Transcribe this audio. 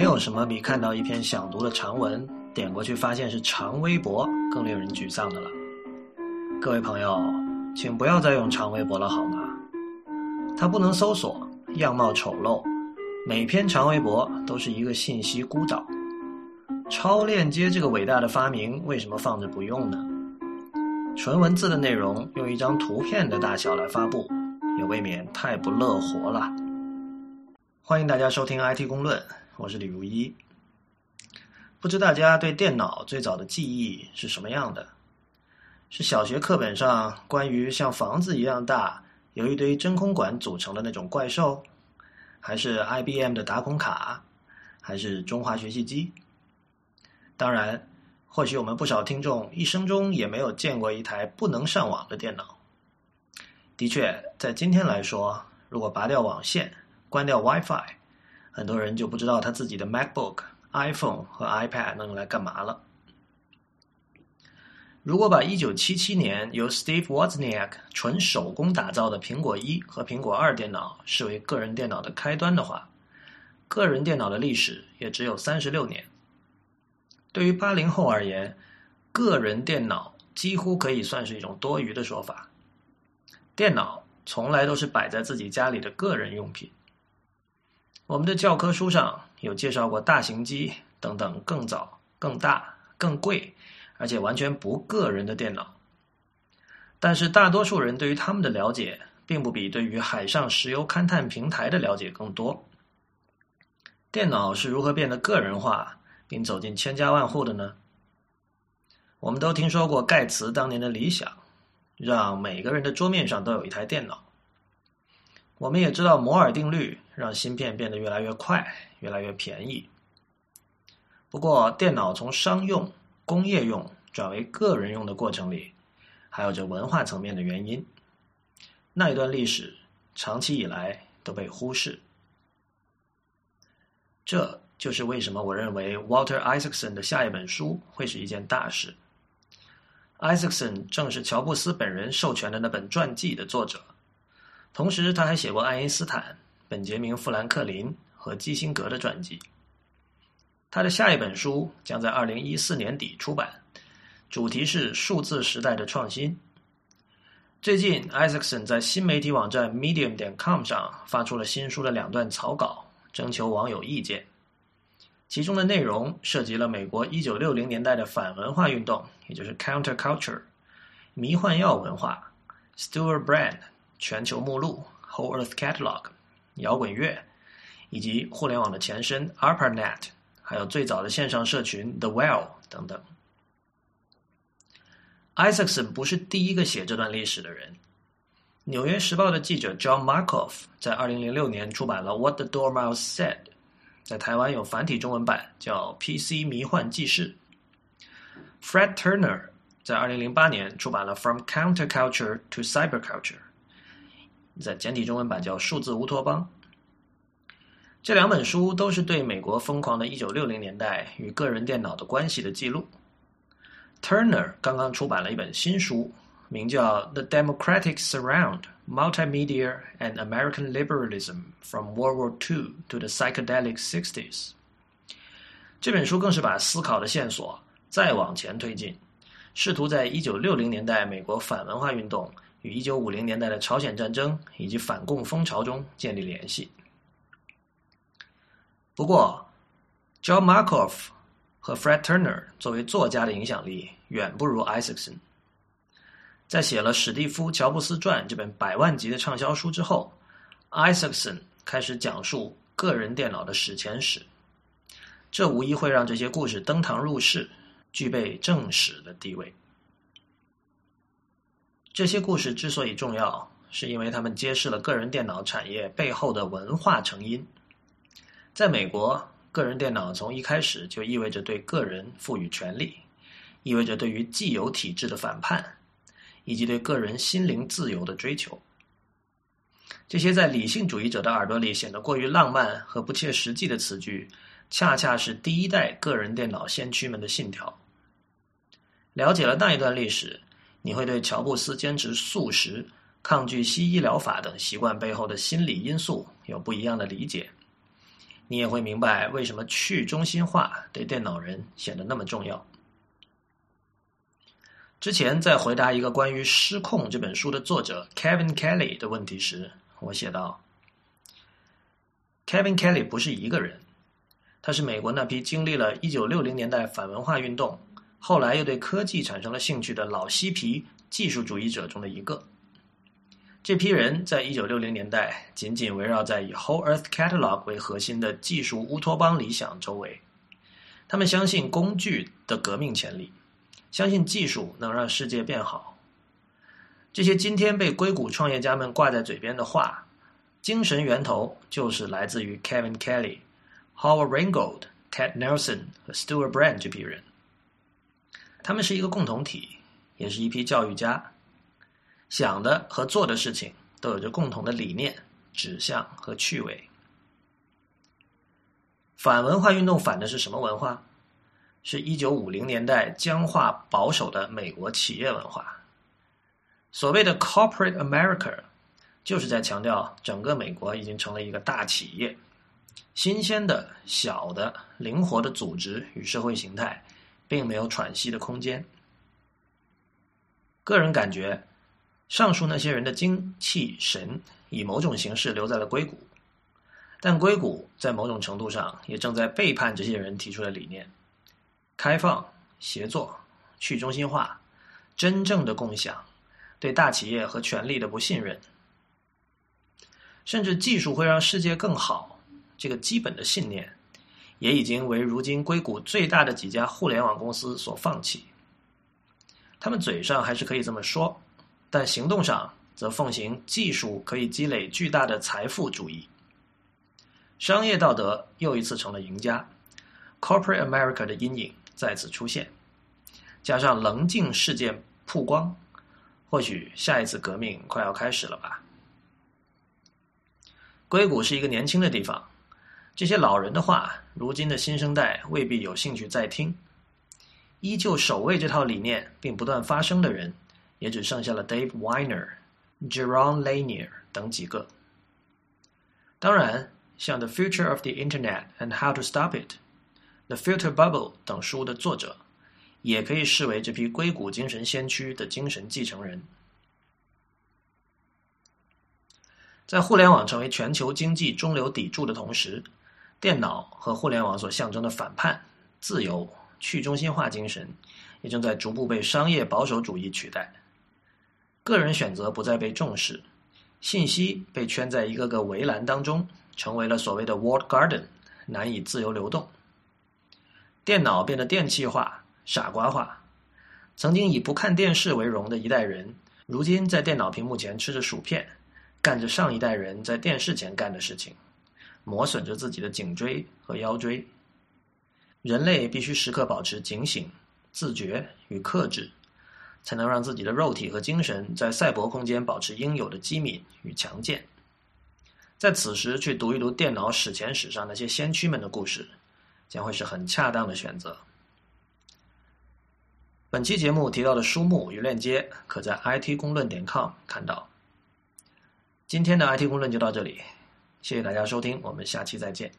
没有什么比看到一篇想读的长文，点过去发现是长微博更令人沮丧的了。各位朋友，请不要再用长微博了好吗？它不能搜索，样貌丑陋，每篇长微博都是一个信息孤岛。超链接这个伟大的发明，为什么放着不用呢？纯文字的内容用一张图片的大小来发布，也未免太不乐活了。欢迎大家收听 IT 公论，我是李如一。不知大家对电脑最早的记忆是什么样的？是小学课本上关于像房子一样大、由一堆真空管组成的那种怪兽，还是 IBM 的打孔卡，还是中华学习机？当然，或许我们不少听众一生中也没有见过一台不能上网的电脑。的确，在今天来说，如果拔掉网线，关掉 WiFi，很多人就不知道他自己的 MacBook、iPhone 和 iPad 能用来干嘛了。如果把1977年由 Steve Wozniak 纯手工打造的苹果一和苹果二电脑视为个人电脑的开端的话，个人电脑的历史也只有三十六年。对于八零后而言，个人电脑几乎可以算是一种多余的说法。电脑从来都是摆在自己家里的个人用品。我们的教科书上有介绍过大型机等等更早、更大、更贵，而且完全不个人的电脑。但是大多数人对于他们的了解，并不比对于海上石油勘探平台的了解更多。电脑是如何变得个人化？并走进千家万户的呢？我们都听说过盖茨当年的理想，让每个人的桌面上都有一台电脑。我们也知道摩尔定律让芯片变得越来越快、越来越便宜。不过，电脑从商用、工业用转为个人用的过程里，还有着文化层面的原因。那一段历史长期以来都被忽视。这。就是为什么我认为 Walter Isaacson 的下一本书会是一件大事。Isaacson 正是乔布斯本人授权的那本传记的作者，同时他还写过爱因斯坦、本杰明·富兰克林和基辛格的传记。他的下一本书将在二零一四年底出版，主题是数字时代的创新。最近，Isaacson 在新媒体网站 Medium 点 com 上发出了新书的两段草稿，征求网友意见。其中的内容涉及了美国一九六零年代的反文化运动，也就是 counterculture、迷幻药文化、Stewart Brand、全球目录 Whole Earth Catalog、摇滚乐，以及互联网的前身 ARPANET，还有最早的线上社群 The Well 等等。Isaacson 不是第一个写这段历史的人，《纽约时报》的记者 John Markoff 在二零零六年出版了《What the Dormouse Said》。在台湾有繁体中文版，叫《PC 迷幻记事》。Fred Turner 在二零零八年出版了《From Counterculture to Cyberculture》，在简体中文版叫《数字乌托邦》。这两本书都是对美国疯狂的一九六零年代与个人电脑的关系的记录。Turner 刚刚出版了一本新书，名叫《The Democratic Surround》。Multimedia and American Liberalism from World War II to the Psychedelic Sixties。这本书更是把思考的线索再往前推进，试图在一九六零年代美国反文化运动与一九五零年代的朝鲜战争以及反共风潮中建立联系。不过，John Markoff 和 Fred Turner 作为作家的影响力远不如 Isaacson。在写了《史蒂夫·乔布斯传》这本百万级的畅销书之后，Isaacson 开始讲述个人电脑的史前史。这无疑会让这些故事登堂入室，具备正史的地位。这些故事之所以重要，是因为他们揭示了个人电脑产业背后的文化成因。在美国，个人电脑从一开始就意味着对个人赋予权利，意味着对于既有体制的反叛。以及对个人心灵自由的追求，这些在理性主义者的耳朵里显得过于浪漫和不切实际的词句，恰恰是第一代个人电脑先驱们的信条。了解了那一段历史，你会对乔布斯坚持素食、抗拒西医疗法等习惯背后的心理因素有不一样的理解，你也会明白为什么去中心化对电脑人显得那么重要。之前在回答一个关于《失控》这本书的作者 Kevin Kelly 的问题时，我写道：“Kevin Kelly 不是一个人，他是美国那批经历了一九六零年代反文化运动，后来又对科技产生了兴趣的老嬉皮技术主义者中的一个。这批人在一九六零年代紧紧围绕在以 Whole Earth Catalog 为核心的技术乌托邦理想周围，他们相信工具的革命潜力。”相信技术能让世界变好。这些今天被硅谷创业家们挂在嘴边的话，精神源头就是来自于 Kevin Kelly、Howard Ringgold、Ted Nelson 和 Stewart Brand 这批人。他们是一个共同体，也是一批教育家，想的和做的事情都有着共同的理念、指向和趣味。反文化运动反的是什么文化？是一九五零年代僵化保守的美国企业文化。所谓的 Corporate America，就是在强调整个美国已经成了一个大企业，新鲜的、小的、灵活的组织与社会形态，并没有喘息的空间。个人感觉，上述那些人的精气神以某种形式留在了硅谷，但硅谷在某种程度上也正在背叛这些人提出的理念。开放、协作、去中心化、真正的共享、对大企业和权力的不信任，甚至技术会让世界更好，这个基本的信念，也已经为如今硅谷最大的几家互联网公司所放弃。他们嘴上还是可以这么说，但行动上则奉行技术可以积累巨大的财富主义。商业道德又一次成了赢家，Corporate America 的阴影。再次出现，加上棱镜事件曝光，或许下一次革命快要开始了吧？硅谷是一个年轻的地方，这些老人的话，如今的新生代未必有兴趣再听。依旧守卫这套理念并不断发声的人，也只剩下了 Dave Weiner、Jerome Lanier 等几个。当然，像《The Future of the Internet and How to Stop It》。《The Filter Bubble》等书的作者，也可以视为这批硅谷精神先驱的精神继承人。在互联网成为全球经济中流砥柱的同时，电脑和互联网所象征的反叛、自由、去中心化精神，也正在逐步被商业保守主义取代。个人选择不再被重视，信息被圈在一个个围栏当中，成为了所谓的 “walled garden”，难以自由流动。电脑变得电气化、傻瓜化。曾经以不看电视为荣的一代人，如今在电脑屏幕前吃着薯片，干着上一代人在电视前干的事情，磨损着自己的颈椎和腰椎。人类必须时刻保持警醒、自觉与克制，才能让自己的肉体和精神在赛博空间保持应有的机敏与强健。在此时去读一读电脑史前史上那些先驱们的故事。将会是很恰当的选择。本期节目提到的书目与链接，可在 it 公论点 com 看到。今天的 IT 公论就到这里，谢谢大家收听，我们下期再见。